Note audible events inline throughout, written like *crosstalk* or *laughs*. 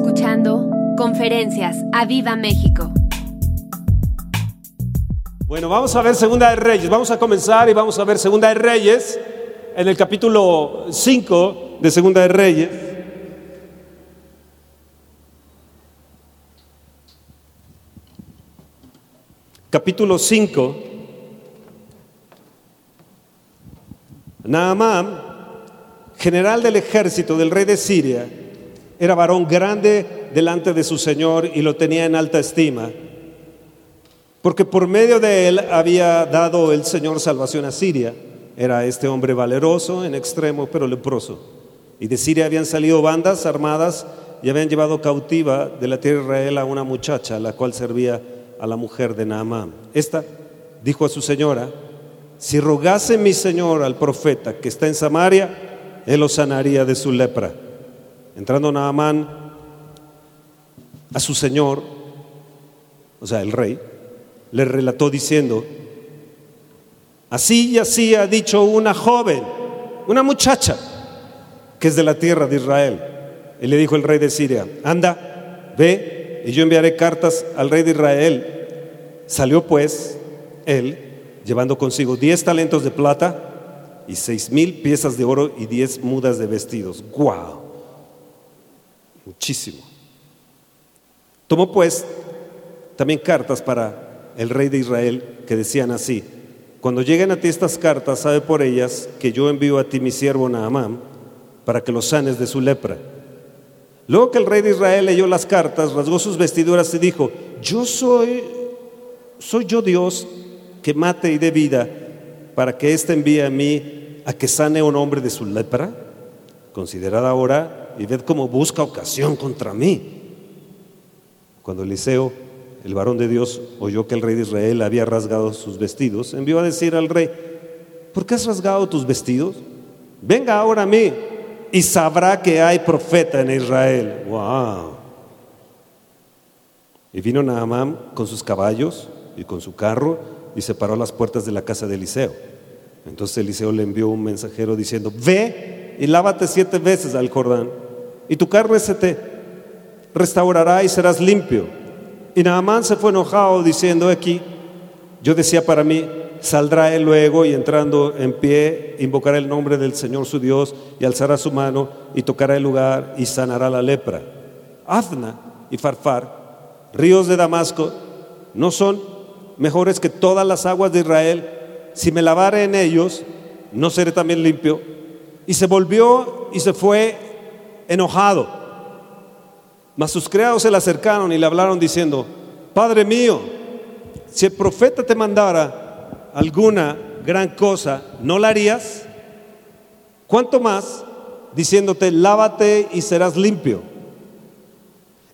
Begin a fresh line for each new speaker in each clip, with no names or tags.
escuchando Conferencias a Viva México.
Bueno, vamos a ver Segunda de Reyes. Vamos a comenzar y vamos a ver Segunda de Reyes en el capítulo 5 de Segunda de Reyes. Capítulo 5. Naamán, general del ejército del rey de Siria, era varón grande delante de su Señor y lo tenía en alta estima, porque por medio de él había dado el Señor salvación a Siria. Era este hombre valeroso en extremo, pero leproso. Y de Siria habían salido bandas armadas y habían llevado cautiva de la tierra de Israel a una muchacha, la cual servía a la mujer de Naamán. Esta dijo a su señora, si rogase mi señor al profeta que está en Samaria, él lo sanaría de su lepra. Entrando Naamán a su señor, o sea, el rey, le relató diciendo, así y así ha dicho una joven, una muchacha, que es de la tierra de Israel. Y le dijo el rey de Siria, anda, ve, y yo enviaré cartas al rey de Israel. Salió pues él, llevando consigo diez talentos de plata y seis mil piezas de oro y diez mudas de vestidos. ¡Guau! Muchísimo. Tomó pues también cartas para el rey de Israel que decían así, cuando lleguen a ti estas cartas, sabe por ellas que yo envío a ti mi siervo Naamán para que lo sanes de su lepra. Luego que el rey de Israel leyó las cartas, rasgó sus vestiduras y dijo, yo soy, soy yo Dios que mate y dé vida para que éste envíe a mí a que sane un hombre de su lepra. Considerad ahora y ved cómo busca ocasión contra mí. Cuando Eliseo, el varón de Dios, oyó que el rey de Israel había rasgado sus vestidos, envió a decir al rey, ¿por qué has rasgado tus vestidos? Venga ahora a mí y sabrá que hay profeta en Israel. ¡Wow! Y vino Naamán con sus caballos y con su carro y se paró a las puertas de la casa de Eliseo. Entonces Eliseo le envió un mensajero diciendo, ve y lávate siete veces al Jordán y tu carne se te restaurará y serás limpio. Y Naamán se fue enojado diciendo aquí, yo decía para mí, saldrá él luego y entrando en pie, invocará el nombre del Señor su Dios y alzará su mano y tocará el lugar y sanará la lepra. Azna y Farfar, ríos de Damasco, no son mejores que todas las aguas de Israel. Si me lavare en ellos, no seré también limpio. Y se volvió y se fue enojado. Mas sus criados se le acercaron y le hablaron diciendo, Padre mío, si el profeta te mandara alguna gran cosa, ¿no la harías? ¿Cuánto más diciéndote, lávate y serás limpio?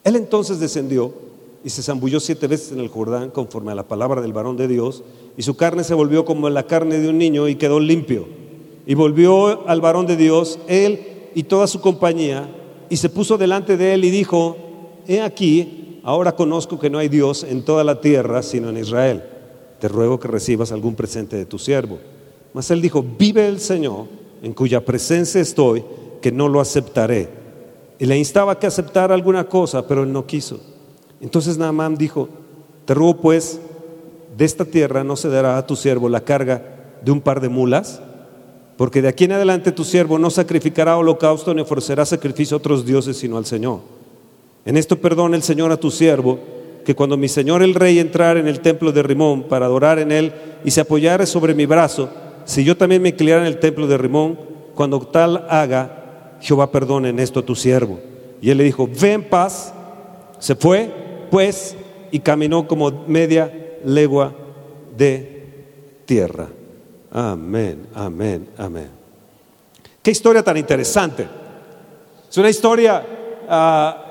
Él entonces descendió y se zambulló siete veces en el Jordán conforme a la palabra del varón de Dios, y su carne se volvió como la carne de un niño y quedó limpio. Y volvió al varón de Dios, él y toda su compañía, y se puso delante de él y dijo, he aquí, ahora conozco que no hay Dios en toda la tierra sino en Israel. Te ruego que recibas algún presente de tu siervo. Mas él dijo, vive el Señor, en cuya presencia estoy, que no lo aceptaré. Y le instaba que aceptara alguna cosa, pero él no quiso. Entonces Naamán dijo, te ruego pues, de esta tierra no se dará a tu siervo la carga de un par de mulas, porque de aquí en adelante tu siervo no sacrificará holocausto ni ofrecerá sacrificio a otros dioses, sino al Señor. En esto perdona el Señor a tu siervo, que cuando mi Señor el Rey entrara en el templo de Rimón para adorar en él y se apoyara sobre mi brazo, si yo también me inclinara en el templo de Rimón, cuando tal haga, Jehová perdone en esto a tu siervo. Y él le dijo, ve en paz, se fue pues y caminó como media legua de tierra. Amén, amén, amén. Qué historia tan interesante. Es una historia ah,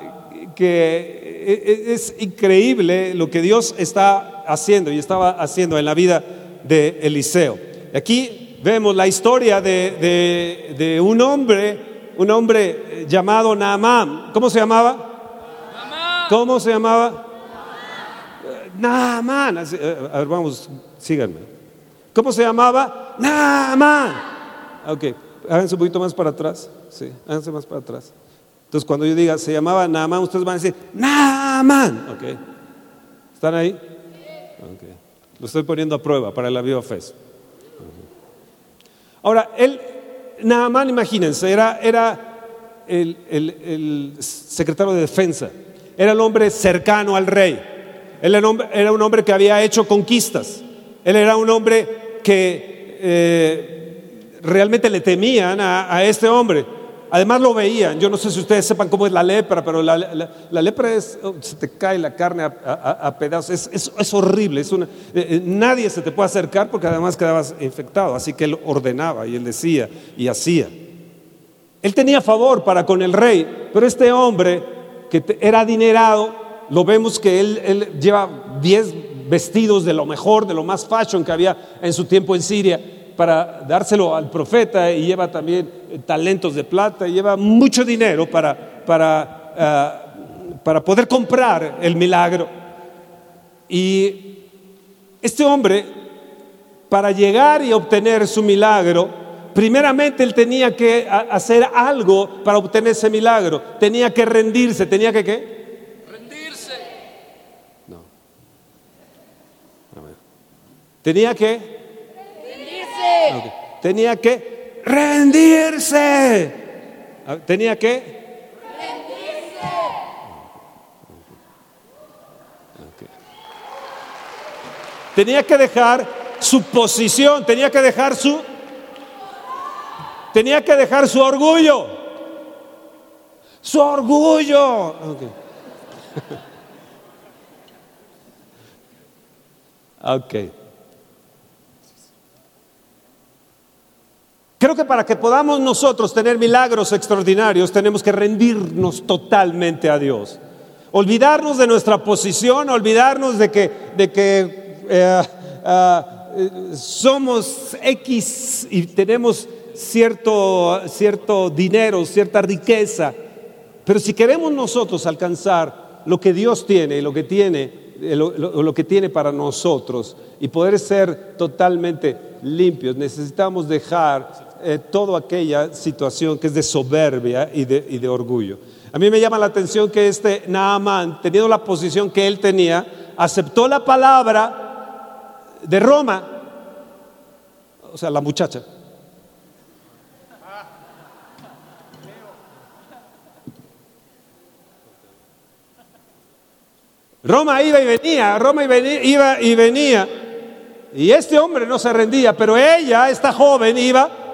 que es increíble lo que Dios está haciendo y estaba haciendo en la vida de Eliseo. Aquí vemos la historia de, de un hombre, un hombre llamado Naamán. ¿Cómo se llamaba? ¿Cómo se llamaba? Naaman. Eh, a ver, vamos, síganme. ¿Cómo se llamaba? Naaman. Ok, háganse un poquito más para atrás. Sí, háganse más para atrás. Entonces, cuando yo diga, se llamaba Naaman, ustedes van a decir, Naaman. ¿Ok? ¿Están ahí? Ok. Lo estoy poniendo a prueba para la BioFest. Ahora, él, Naaman, imagínense, era, era el, el, secretario de defensa, era el hombre cercano al rey, él era un hombre, que había hecho conquistas, él era un hombre que eh, realmente le temían a este hombre. Además lo veían, yo no sé si ustedes sepan cómo es la lepra, pero la, lepra es, oh, se te cae la carne a, pedazos, es, horrible, es una, eh, eh, nadie se te puede acercar porque además quedabas infectado, así que él ordenaba y él decía y hacía. Él tenía favor para con el rey, pero este hombre que era adinerado, lo vemos que él, lleva 10 vestidos de lo mejor, de lo más fashion que había en su tiempo en Siria, para dárselo al profeta y lleva también eh, talentos de plata, y lleva mucho dinero para, para, eh, para poder comprar el milagro. Y este hombre, para llegar y obtener su milagro, primeramente él tenía que hacer algo para obtener ese milagro. Tenía que rendirse, tenía que qué?
Rendirse.
No. Tenía que Tenía que rendirse. Tenía que rendirse. Tenía que dejar su posición, tenía que dejar su tenía que dejar su orgullo. Su orgullo. Ok. *laughs* okay. Creo que para que podamos nosotros tener milagros extraordinarios tenemos que rendirnos totalmente a Dios. Olvidarnos de nuestra posición, olvidarnos de que, de que eh, ah, somos X y tenemos cierto, cierto dinero, cierta riqueza. Pero si queremos nosotros alcanzar lo que Dios tiene, lo que tiene, eh, lo que tiene para nosotros y poder ser totalmente limpios, necesitamos dejar eh, toda aquella situación que es de soberbia y de, y de orgullo. A mí me llama la atención que este Naaman, teniendo la posición que él tenía, aceptó la palabra de Roma, o sea, la muchacha. Roma iba y venía, Roma iba y venía, y este hombre no se rendía, pero ella, esta joven, iba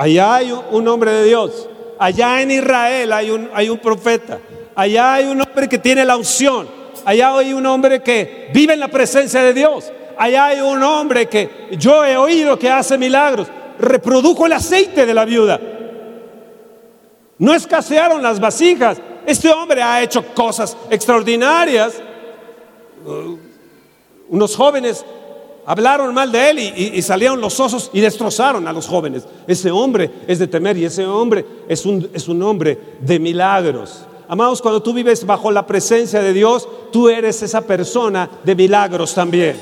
Allá hay un hombre de Dios. Allá en Israel hay un, hay un profeta. Allá hay un hombre que tiene la unción. Allá hay un hombre que vive en la presencia de Dios. Allá hay un hombre que yo he oído que hace milagros. Reprodujo el aceite de la viuda. No escasearon las vasijas. Este hombre ha hecho cosas extraordinarias. Uh, unos jóvenes hablaron mal de él y, salieron los osos y destrozaron a los jóvenes. Ese hombre es de temer y ese hombre es un, es un hombre de milagros. Amados, cuando tú vives bajo la presencia de Dios, tú eres esa persona de milagros también.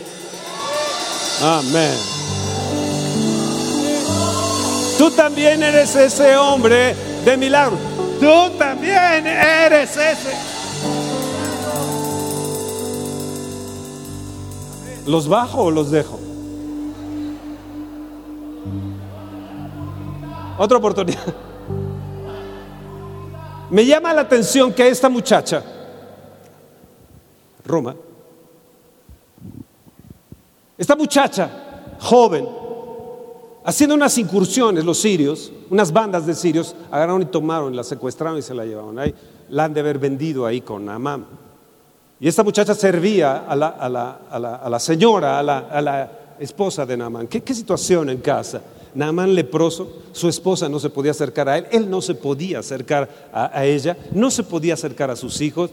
Amén. Tú también eres ese hombre de milagros. Tú también eres ese. ¿Los bajo o los dejo? Otra oportunidad. Me llama la atención que esta muchacha, Roma, esta muchacha joven, haciendo unas incursiones, los sirios, unas bandas de sirios, agarraron y tomaron, la secuestraron y se la llevaron. Ahí la han de haber vendido ahí con Amán. Y esta muchacha servía a la, señora, a la, esposa de Naamán. ¿Qué, situación en casa? Naamán leproso, su esposa no se podía acercar a él, él no se podía acercar a, ella, no se podía acercar a sus hijos.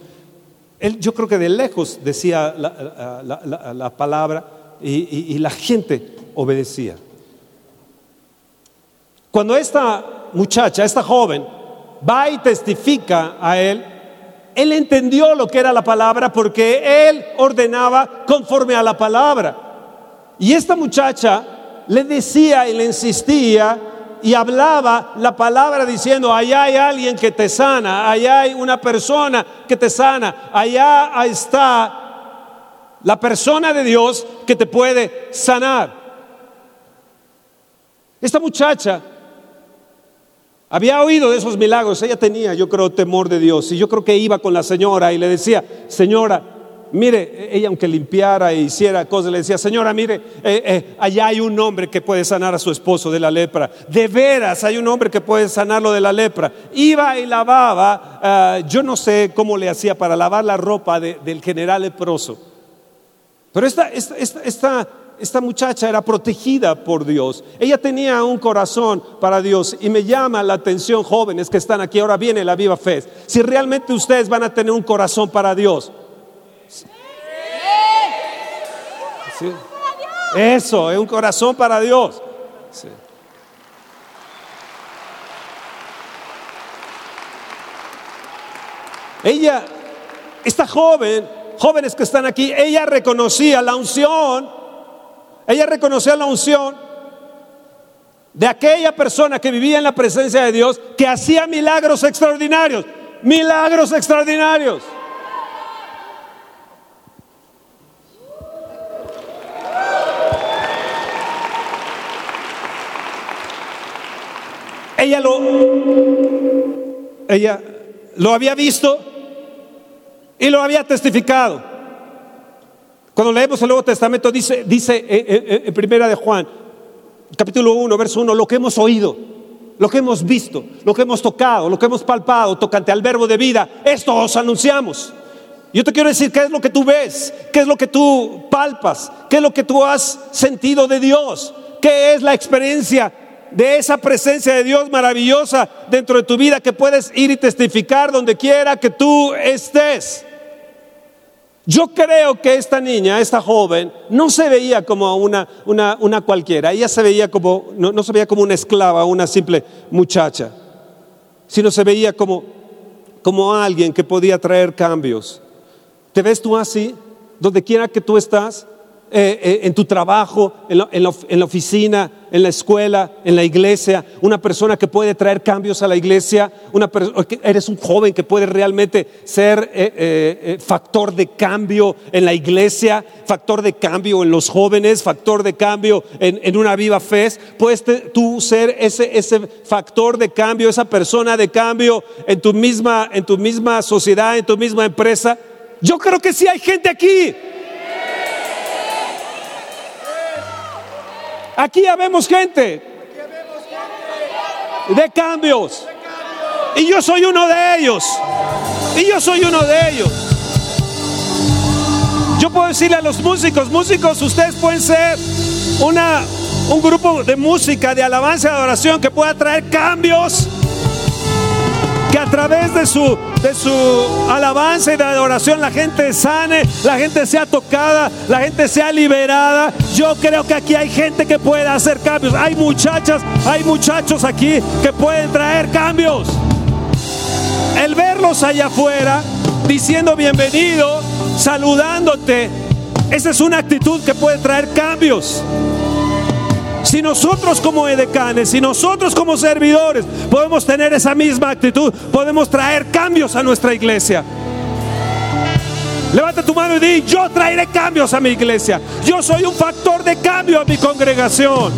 Él, yo creo que de lejos decía la, palabra y, y la gente obedecía. Cuando esta muchacha, esta joven, va y testifica a él, él entendió lo que era la palabra porque él ordenaba conforme a la palabra. Y esta muchacha le decía y le insistía y hablaba la palabra diciendo, allá hay alguien que te sana, allá hay una persona que te sana, allá está la persona de Dios que te puede sanar. Esta muchacha había oído de esos milagros, ella tenía, yo creo, temor de Dios. Y yo creo que iba con la señora y le decía, señora, mire, ella aunque limpiara e hiciera cosas, le decía, señora, mire, eh, eh, allá hay un hombre que puede sanar a su esposo de la lepra. De veras, hay un hombre que puede sanarlo de la lepra. Iba y lavaba, ah, yo no sé cómo le hacía para lavar la ropa del general leproso. Pero esta, esta, esta, muchacha era protegida por Dios. Ella tenía un corazón para Dios. Y me llama la atención, jóvenes que están aquí, ahora viene la viva fe. Si realmente ustedes van a tener un corazón para Dios. Eso, es un corazón para Dios. Ella, esta joven, jóvenes que están aquí, ella reconocía la unción, ella reconocía la unción de aquella persona que vivía en la presencia de Dios, que hacía milagros extraordinarios, milagros extraordinarios. Ella lo, ella lo había visto y lo había testificado. Cuando leemos el Nuevo Testamento dice, dice eh, eh, eh, en primera de Juan, capítulo 1, verso 1, lo que hemos oído, lo que hemos visto, lo que hemos tocado, lo que hemos palpado tocante al verbo de vida, esto os anunciamos. Yo te quiero decir qué es lo que tú ves, qué es lo que tú palpas, qué es lo que tú has sentido de Dios, qué es la experiencia de esa presencia de Dios maravillosa dentro de tu vida que puedes ir y testificar donde quiera que tú estés. Yo creo que esta niña, esta joven, no se veía como una, una, una cualquiera, ella se veía como, no, no se veía como una esclava, una simple muchacha, sino se veía como, como alguien que podía traer cambios. ¿Te ves tú así? Donde quiera que tú estás, eh, eh, en tu trabajo, en la, oficina, en la escuela, en la iglesia, una persona que puede traer cambios a la iglesia, una eres un joven que puede realmente ser eh, factor de cambio en la iglesia, factor de cambio en los jóvenes, factor de cambio en, una viva fe, puedes tú ser ese, ese factor de cambio, esa persona de cambio en tu misma, en tu misma sociedad, en tu misma empresa. Yo creo que sí hay gente aquí Aquí ya vemos gente de cambios. Y yo soy uno de ellos. Y yo soy uno de ellos. Yo puedo decirle a los músicos, músicos, ustedes pueden ser una, un grupo de música, de alabanza y adoración que pueda traer cambios que a través de su, de su alabanza y de adoración la gente sane, la gente sea tocada, la gente sea liberada. Yo creo que aquí hay gente que puede hacer cambios. Hay muchachas, hay muchachos aquí que pueden traer cambios. El verlos allá afuera diciendo bienvenido, saludándote, esa es una actitud que puede traer cambios. Si nosotros como edecanes, si nosotros como servidores podemos tener esa misma actitud, podemos traer cambios a nuestra iglesia. Levanta tu mano y di, yo traeré cambios a mi iglesia. Yo soy un factor de cambio a mi congregación.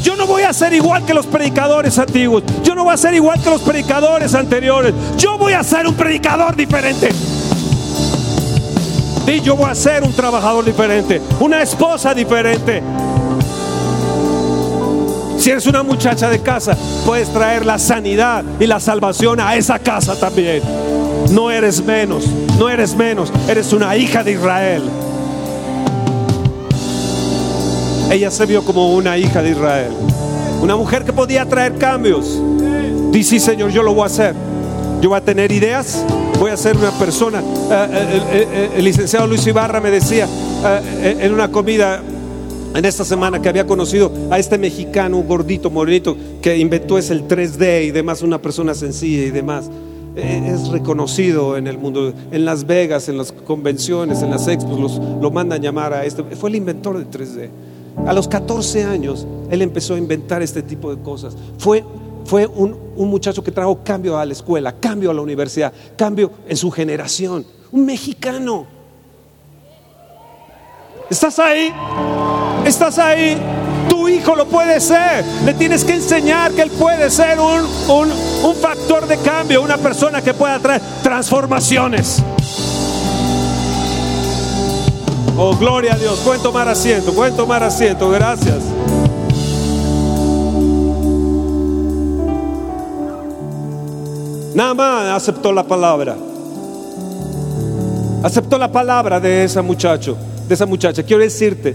Yo no voy a ser igual que los predicadores antiguos. Yo no voy a ser igual que los predicadores anteriores. Yo voy a ser un predicador diferente. Yo voy a ser un trabajador diferente, una esposa diferente. Si eres una muchacha de casa, puedes traer la sanidad y la salvación a esa casa también. No eres menos, no eres menos, eres una hija de Israel. Ella se vio como una hija de Israel, una mujer que podía traer cambios. Dice, Señor, yo lo voy a hacer. Yo voy a tener ideas, voy a ser una persona. Eh, eh, eh, el, licenciado Luis Ibarra me decía en una comida en esta semana que había conocido a este mexicano, gordito, morenito, que inventó es el 3D y demás, una persona sencilla y demás. Es reconocido en el mundo, en Las Vegas, en las convenciones, en las expos, los, lo mandan llamar a este. Fue el inventor del 3D. A los 14 años, él empezó a inventar este tipo de cosas. Fue, fue un, un muchacho que trajo cambio a la escuela, cambio a la universidad, cambio en su generación. Un mexicano. ¿Estás ahí? ¿Estás ahí? Tu hijo lo puede ser. Le tienes que enseñar que él puede ser un, un, un factor de cambio, una persona que pueda traer transformaciones. Oh, gloria a Dios. Pueden tomar asiento, pueden tomar asiento. Gracias. Nada más aceptó la palabra. Aceptó la palabra de ese muchacho, de esa muchacha. Quiero decirte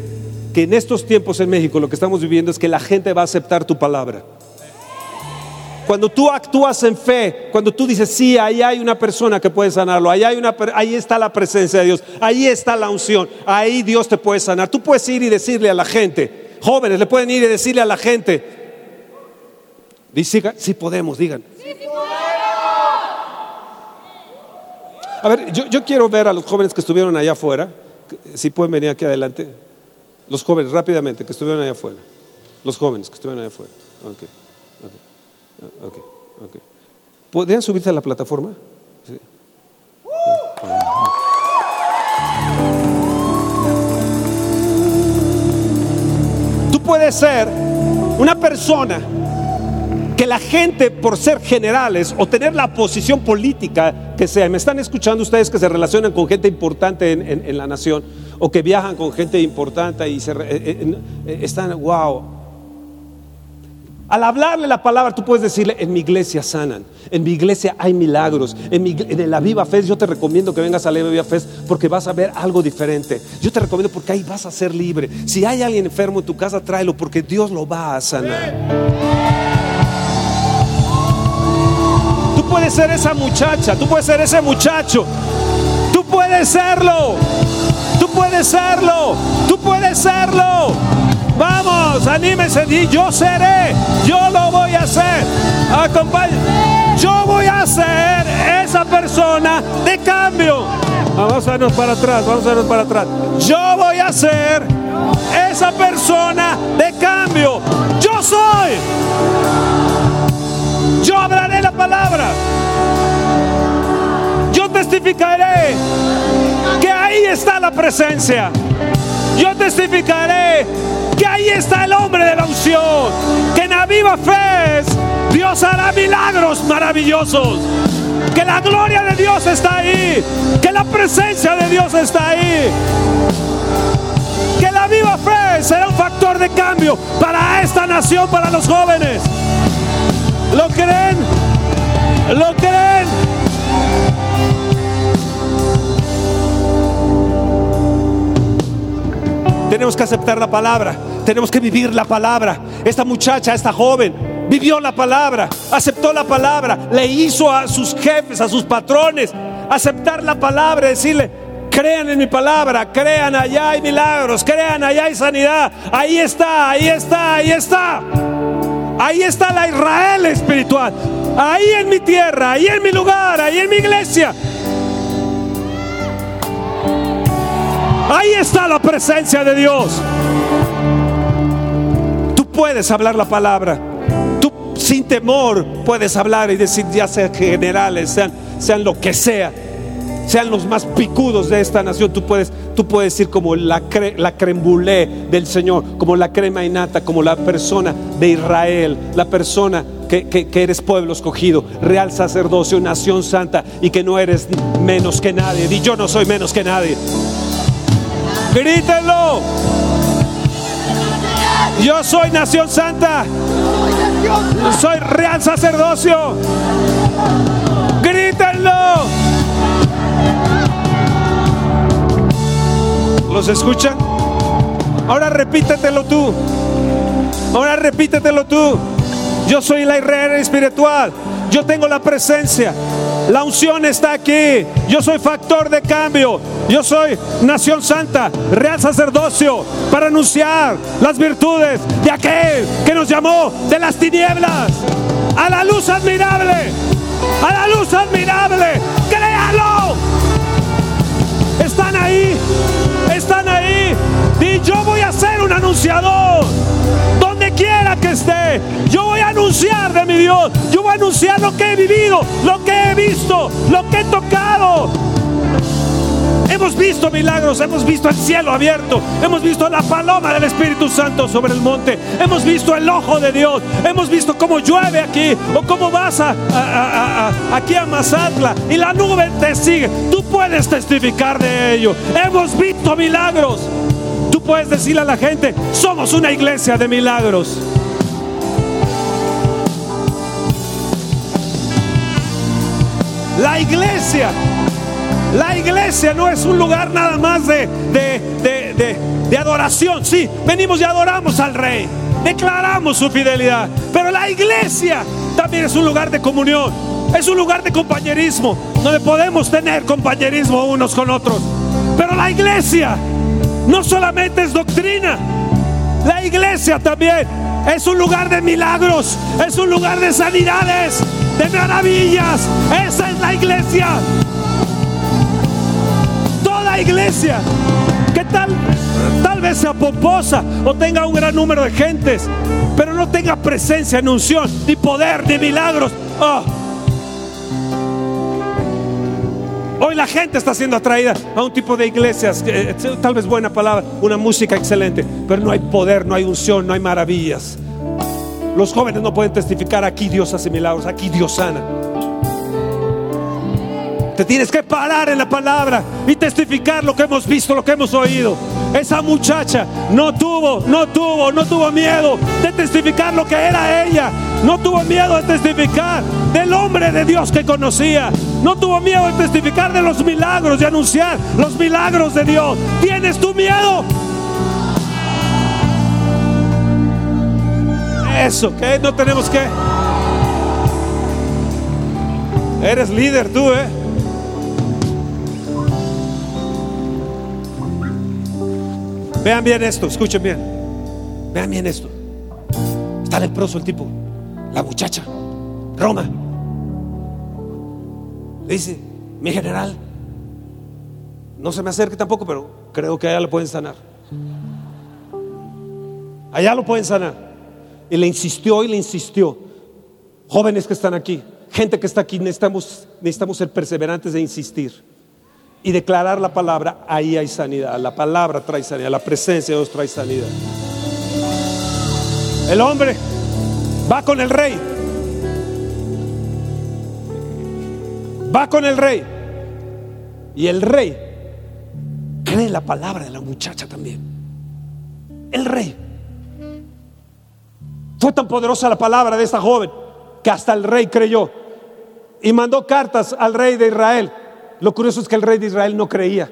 que en estos tiempos en México lo que estamos viviendo es que la gente va a aceptar tu palabra. Cuando tú actúas en fe, cuando tú dices, sí, ahí hay una persona que puede sanarlo, ahí, hay una, ahí está la presencia de Dios, ahí está la unción, ahí Dios te puede sanar. Tú puedes ir y decirle a la gente, jóvenes, le pueden ir y decirle a la gente, dice, sí podemos, digan. A ver, yo, quiero ver a los jóvenes que estuvieron allá afuera, si pueden venir aquí adelante. Los jóvenes, rápidamente, que estuvieron allá afuera. Los jóvenes que estuvieron allá afuera. Okay. Ok, ok. ¿Podrían subirse a la plataforma? Sí. Tú puedes ser una persona que la gente, por ser generales o tener la posición política que sea, me están escuchando ustedes que se relacionan con gente importante en, en, la nación o que viajan con gente importante y se, eh, eh, están, wow, al hablarle la palabra, tú puedes decirle, en mi iglesia sanan, en mi iglesia hay milagros, en, en la Viva Fe yo te recomiendo que vengas a la Viva Fe porque vas a ver algo diferente. Yo te recomiendo porque ahí vas a ser libre. Si hay alguien enfermo en tu casa, tráelo porque Dios lo va a sanar. Puedes ser esa muchacha, tú puedes ser ese muchacho, tú puedes serlo, tú puedes serlo, tú puedes serlo. Vamos, anímese, di yo seré, yo lo voy a hacer. Acompañe. Yo voy a ser esa persona de cambio. Vamos a irnos para atrás, vamos a irnos para atrás. Yo voy a ser esa persona de cambio. Yo soy. Yo hablaré la palabra. Yo testificaré que ahí está la presencia. Yo testificaré que ahí está el hombre de la unción, que en la viva fe Dios hará milagros maravillosos, que la gloria de Dios está ahí, que la presencia de Dios está ahí, que la viva fe será un factor de cambio para esta nación, para los jóvenes. ¿Lo creen? ¿Lo creen? Tenemos que aceptar la palabra, tenemos que vivir la palabra. Esta muchacha, esta joven, vivió la palabra, aceptó la palabra, le hizo a sus jefes, a sus patrones, aceptar la palabra, decirle, crean en mi palabra, crean allá hay milagros, crean allá hay sanidad, ahí está, ahí está, ahí está. Ahí está la Israel espiritual, ahí en mi tierra, ahí en mi lugar, ahí en mi iglesia. Ahí está la presencia de Dios. Tú puedes hablar la palabra. Tú sin temor puedes hablar y decir, ya sean generales, sean, sean lo que sea, sean los más picudos de esta nación. Tú puedes, tú puedes decir como la, cre, crembulé del Señor, como la crema innata, como la persona de Israel, la persona que, eres pueblo escogido, real sacerdocio, nación santa y que no eres menos que nadie. Y yo no soy menos que nadie. Grítenlo. Yo soy nación santa. Soy real sacerdocio. Grítenlo. ¿Los escuchan? Ahora repítetelo tú. Ahora repítetelo tú. Yo soy la herrera espiritual. Yo tengo la presencia. La unción está aquí. Yo soy factor de cambio. Yo soy nación santa, real sacerdocio, para anunciar las virtudes de aquel que nos llamó de las tinieblas a la luz admirable. A la luz admirable. Créalo. Están ahí. Están ahí. Y yo voy a ser un anunciador. Donde quiera que esté, yo voy a anunciar de mi Dios. Yo voy a anunciar lo que he vivido, lo que he visto, lo que he tocado. Hemos visto milagros, hemos visto el cielo abierto, hemos visto la paloma del Espíritu Santo sobre el monte, hemos visto el ojo de Dios, hemos visto cómo llueve aquí o cómo vas a, aquí a Mazatla y la nube te sigue. Tú puedes testificar de ello. Hemos visto milagros. Tú puedes decirle a la gente, somos una iglesia de milagros. La iglesia la iglesia no es un lugar nada más de, de, adoración. Sí, venimos y adoramos al rey. Declaramos su fidelidad. Pero la iglesia también es un lugar de comunión. Es un lugar de compañerismo. Donde podemos tener compañerismo unos con otros. Pero la iglesia no solamente es doctrina. La iglesia también es un lugar de milagros. Es un lugar de sanidades. De maravillas. Esa es la iglesia iglesia que tal, tal vez sea pomposa o tenga un gran número de gentes, pero no tenga presencia, ni unción, ni poder, ni milagros. Oh. Hoy la gente está siendo atraída a un tipo de iglesias, eh, tal vez buena palabra, una música excelente, pero no hay poder, no hay unción, no hay maravillas. Los jóvenes no pueden testificar aquí Dios hace milagros, aquí Dios sana. Tienes que parar en la palabra y testificar lo que hemos visto, lo que hemos oído. Esa muchacha no tuvo, no tuvo, no tuvo miedo de testificar lo que era ella. No tuvo miedo de testificar del hombre de Dios que conocía. No tuvo miedo de testificar de los milagros, de anunciar los milagros de Dios. ¿Tienes tu miedo? Eso, que no tenemos que. Eres líder tú, ¿eh? Vean bien esto, escuchen bien. Vean bien esto. Está leproso el tipo, la muchacha, Roma. Le dice, mi general, no se me acerque tampoco, pero creo que allá lo pueden sanar. Allá lo pueden sanar. Y le insistió y le insistió. Jóvenes que están aquí, gente que está aquí, necesitamos, necesitamos ser perseverantes de insistir y declarar la palabra, ahí hay sanidad. La palabra trae sanidad, la presencia de Dios trae sanidad. El hombre va con el rey. Va con el rey. Y el rey cree la palabra de la muchacha también. El rey. Fue tan poderosa la palabra de esta joven que hasta el rey creyó. Y mandó cartas al rey de Israel lo curioso es que el rey de Israel no creía.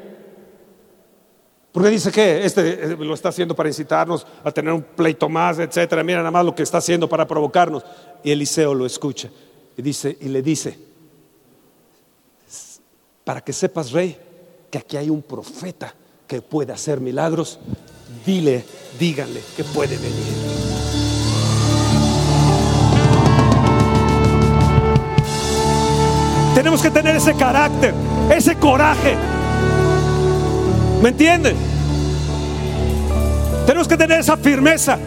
Porque dice que este eh, lo está haciendo para incitarnos a tener un pleito más, etcétera. Mira nada más lo que está haciendo para provocarnos. Y Eliseo lo escucha y dice y le dice: Para que sepas, rey, que aquí hay un profeta que puede hacer milagros. Dile, díganle que puede venir. Tenemos que tener ese carácter, ese coraje. ¿Me entienden? Tenemos que tener esa firmeza.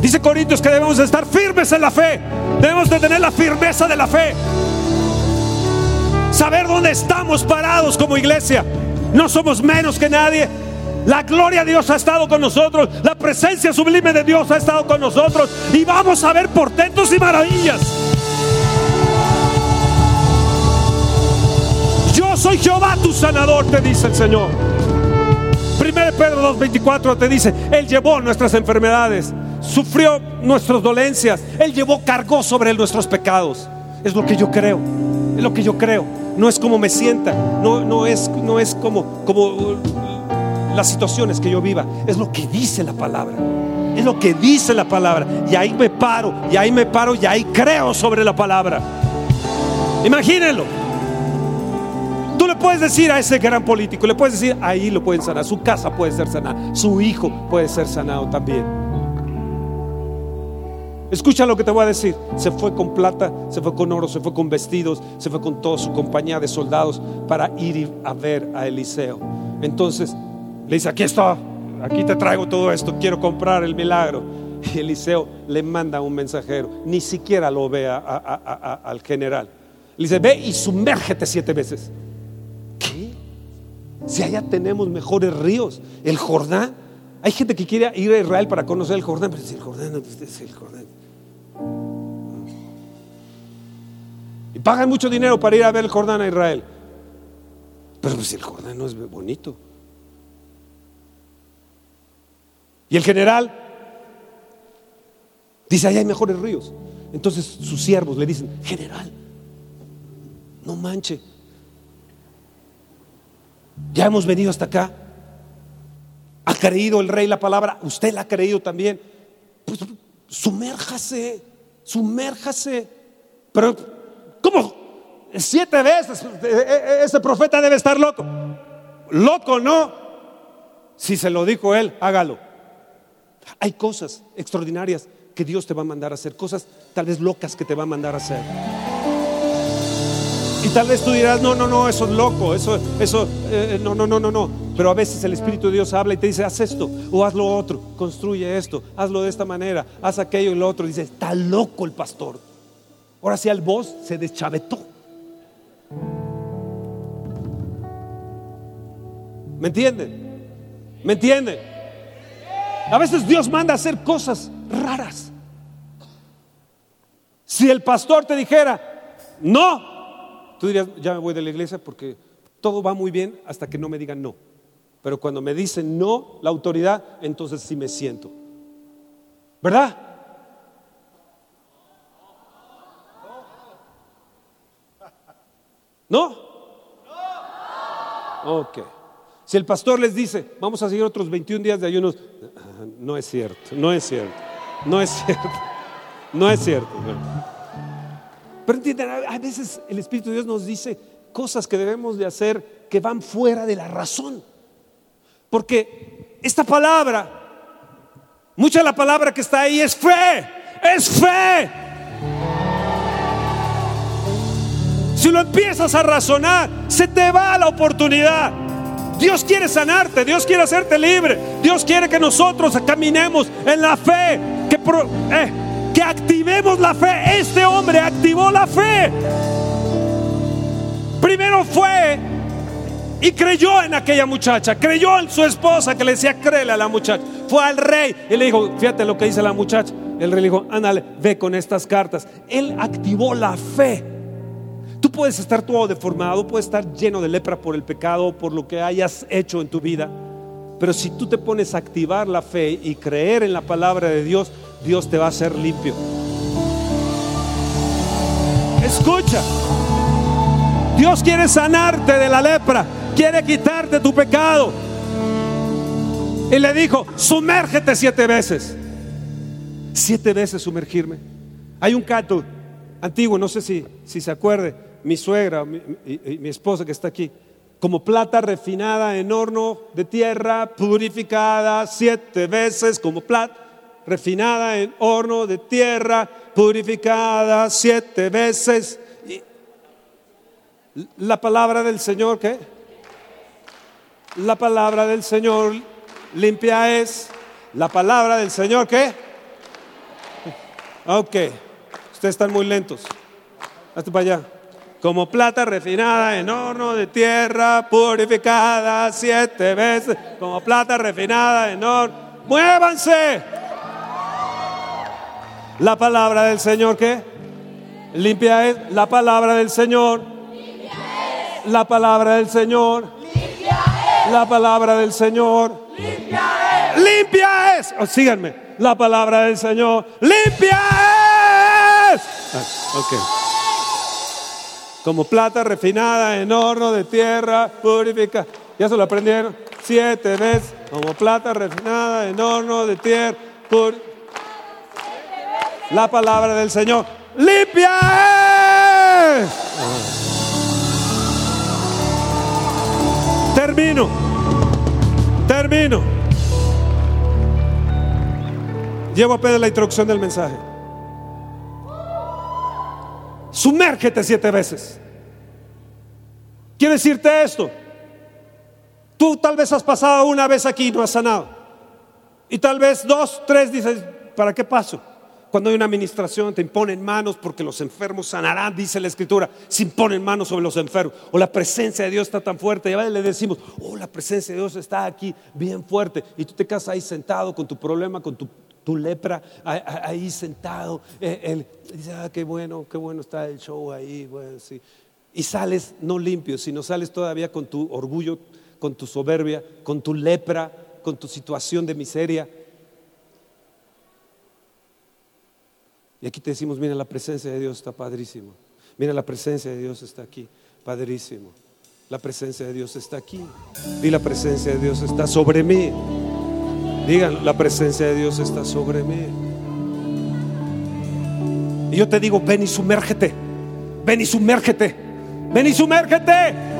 Dice Corintios que debemos de estar firmes en la fe. Debemos de tener la firmeza de la fe. Saber dónde estamos parados como iglesia. No somos menos que nadie. La gloria de Dios ha estado con nosotros. La presencia sublime de Dios ha estado con nosotros. Y vamos a ver portentos y maravillas. Soy Jehová tu sanador, te dice el Señor. 1 Pedro 2.24 te dice, Él llevó nuestras enfermedades, sufrió nuestras dolencias, Él llevó, cargó sobre Él nuestros pecados. Es lo que yo creo, es lo que yo creo. No es como me sienta, no, no, es, no es como, como uh, las situaciones que yo viva, es lo que dice la palabra. Es lo que dice la palabra. Y ahí me paro, y ahí me paro, y ahí creo sobre la palabra. Imagínenlo. Puedes decir a ese gran político, le puedes decir, ahí lo pueden sanar, su casa puede ser sanada, su hijo puede ser sanado también. Escucha lo que te voy a decir. Se fue con plata, se fue con oro, se fue con vestidos, se fue con toda su compañía de soldados para ir a ver a Eliseo. Entonces le dice, aquí está aquí te traigo todo esto, quiero comprar el milagro. Y Eliseo le manda un mensajero, ni siquiera lo ve al general. Le dice, ve y sumérgete siete veces. Si allá tenemos mejores ríos, el Jordán. Hay gente que quiere ir a Israel para conocer el Jordán, pero si el Jordán es el Jordán. Y pagan mucho dinero para ir a ver el Jordán a Israel. Pero si el Jordán no es bonito. Y el general dice, allá hay mejores ríos. Entonces sus siervos le dicen, general, no manche. Ya hemos venido hasta acá. ¿Ha creído el rey la palabra? ¿Usted la ha creído también? Pues sumérjase, sumérjase. Pero, ¿cómo? Siete veces. E, e, ese profeta debe estar loco. Loco, no. Si se lo dijo él, hágalo. Hay cosas extraordinarias que Dios te va a mandar a hacer, cosas tal vez locas que te va a mandar a hacer. Y tal vez tú dirás, no, no, no, eso es loco, eso, eso, eh, no, no, no, no, no. Pero a veces el Espíritu de Dios habla y te dice, haz esto o haz lo otro, construye esto, hazlo de esta manera, haz aquello y lo otro. Y dice, está loco el pastor. Ahora sí, al voz se deschavetó. ¿Me entienden? ¿Me entienden? A veces Dios manda a hacer cosas raras. Si el pastor te dijera, no, Tú dirías, ya me voy de la iglesia porque todo va muy bien hasta que no me digan no. Pero cuando me dicen no la autoridad, entonces sí me siento. ¿Verdad? ¿No? Ok. Si el pastor les dice, vamos a seguir otros 21 días de ayunos, no es cierto, no es cierto, no es cierto, no es cierto. Pero entienden, a veces el Espíritu de Dios nos dice cosas que debemos de hacer que van fuera de la razón. Porque esta palabra, mucha de la palabra que está ahí es fe, es fe. Si lo empiezas a razonar, se te va la oportunidad. Dios quiere sanarte, Dios quiere hacerte libre, Dios quiere que nosotros caminemos en la fe, que eh, que activemos la fe. Este hombre activó la fe. Primero fue y creyó en aquella muchacha, creyó en su esposa que le decía, créele a la muchacha. Fue al rey y le dijo, fíjate lo que dice la muchacha. El rey le dijo, ándale, ve con estas cartas. Él activó la fe. Tú puedes estar todo deformado, puedes estar lleno de lepra por el pecado, por lo que hayas hecho en tu vida. Pero si tú te pones a activar la fe y creer en la palabra de Dios, Dios te va a hacer limpio. Escucha, Dios quiere sanarte de la lepra, quiere quitarte tu pecado. Y le dijo, sumérgete siete veces. Siete veces sumergirme. Hay un canto antiguo, no sé si, si se acuerde, mi suegra y mi esposa que está aquí como plata refinada en horno de tierra, purificada siete veces como plata refinada en horno de tierra, purificada siete veces. La palabra del Señor, ¿qué? La palabra del Señor limpia es. La palabra del Señor, ¿qué? Ok, ustedes están muy lentos. Para allá como plata refinada en horno de tierra, purificada siete veces, como plata refinada en horno. Muévanse. La palabra del Señor, ¿qué? Limpia es la palabra del Señor. La palabra del Señor. La palabra del Señor. Limpia es. Oh, síganme. La palabra del Señor. Limpia es. Ah, como plata refinada en horno de tierra purificada. ¿Ya se lo aprendieron? Siete veces, como plata refinada en horno de tierra purificada. La palabra del Señor. ¡Limpia Termino. Termino. Llevo a la introducción del mensaje. Sumérgete siete veces. Quiero decirte esto. Tú tal vez has pasado una vez aquí y no has sanado. Y tal vez dos, tres dices, ¿para qué paso? Cuando hay una administración te imponen manos porque los enfermos sanarán, dice la escritura, se imponen manos sobre los enfermos. O la presencia de Dios está tan fuerte, y le decimos, oh, la presencia de Dios está aquí bien fuerte. Y tú te quedas ahí sentado con tu problema, con tu, lepra, ahí sentado. Eh, dice, ah, qué bueno, qué bueno está el show ahí. Y sales no limpio, sino sales todavía con tu orgullo, con tu soberbia, con tu lepra, con tu situación de miseria. Y aquí te decimos, mira, la presencia de Dios está padrísimo. Mira, la presencia de Dios está aquí, padrísimo. La presencia de Dios está aquí. Y la presencia de Dios está sobre mí. Digan, la presencia de Dios está sobre mí. Y yo te digo, ven y sumérgete. Ven y sumérgete. Ven y sumérgete.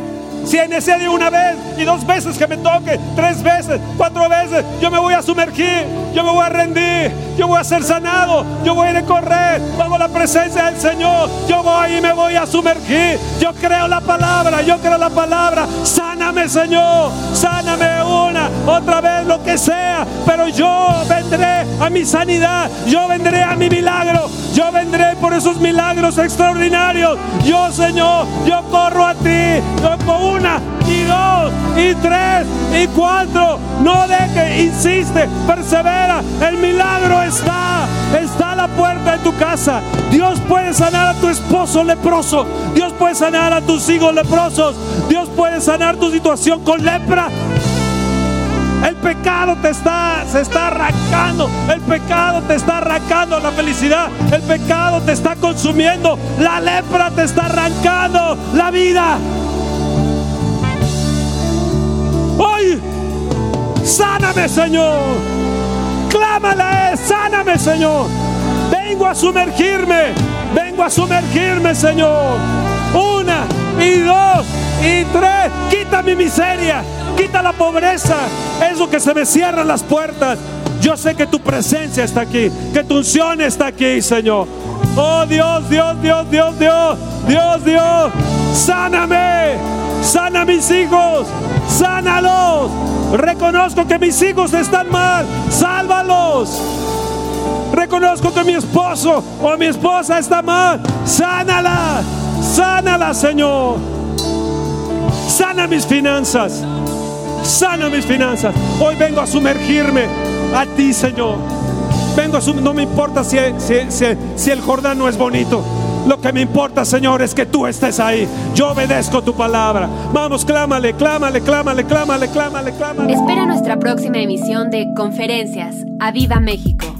Si es necesario una vez y dos veces que me toque, tres veces, cuatro veces, yo me voy a sumergir, yo me voy a rendir, yo voy a ser sanado, yo voy a ir a correr bajo la presencia del Señor, yo voy y me voy a sumergir, yo creo la palabra, yo creo la palabra, sáname Señor, sáname una, otra vez, lo que sea, pero yo vendré a mi sanidad, yo vendré a mi milagro, yo vendré por esos milagros extraordinarios, yo Señor, yo corro a ti, yo con una y dos y tres y cuatro. No deje, insiste, persevera. El milagro está, está a la puerta de tu casa. Dios puede sanar a tu esposo leproso. Dios puede sanar a tus hijos leprosos. Dios puede sanar tu situación con lepra. El pecado te está, se está arrancando. El pecado te está arrancando la felicidad. El pecado te está consumiendo. La lepra te está arrancando la vida. Hoy, sáname, Señor. Clámale, sáname, Señor. Vengo a sumergirme, vengo a sumergirme, Señor. Una y dos y tres. Quita mi miseria, quita la pobreza. Eso que se me cierran las puertas. Yo sé que tu presencia está aquí, que tu unción está aquí, Señor. Oh Dios, Dios, Dios, Dios, Dios, Dios, Dios. Sáname, sana mis hijos, sánalos. Reconozco que mis hijos están mal, sálvalos. Reconozco que mi esposo o mi esposa está mal, sánala, sánala, Señor. Sana mis finanzas, sana mis finanzas. Hoy vengo a sumergirme a ti, Señor. Vengo a no me importa si, si el Jordán no es bonito. Lo que me importa, Señor, es que tú estés ahí. Yo obedezco tu palabra. Vamos, clámale, clámale, clámale, clámale, clámale, clámale.
Espera nuestra próxima emisión de Conferencias. ¡A Viva México!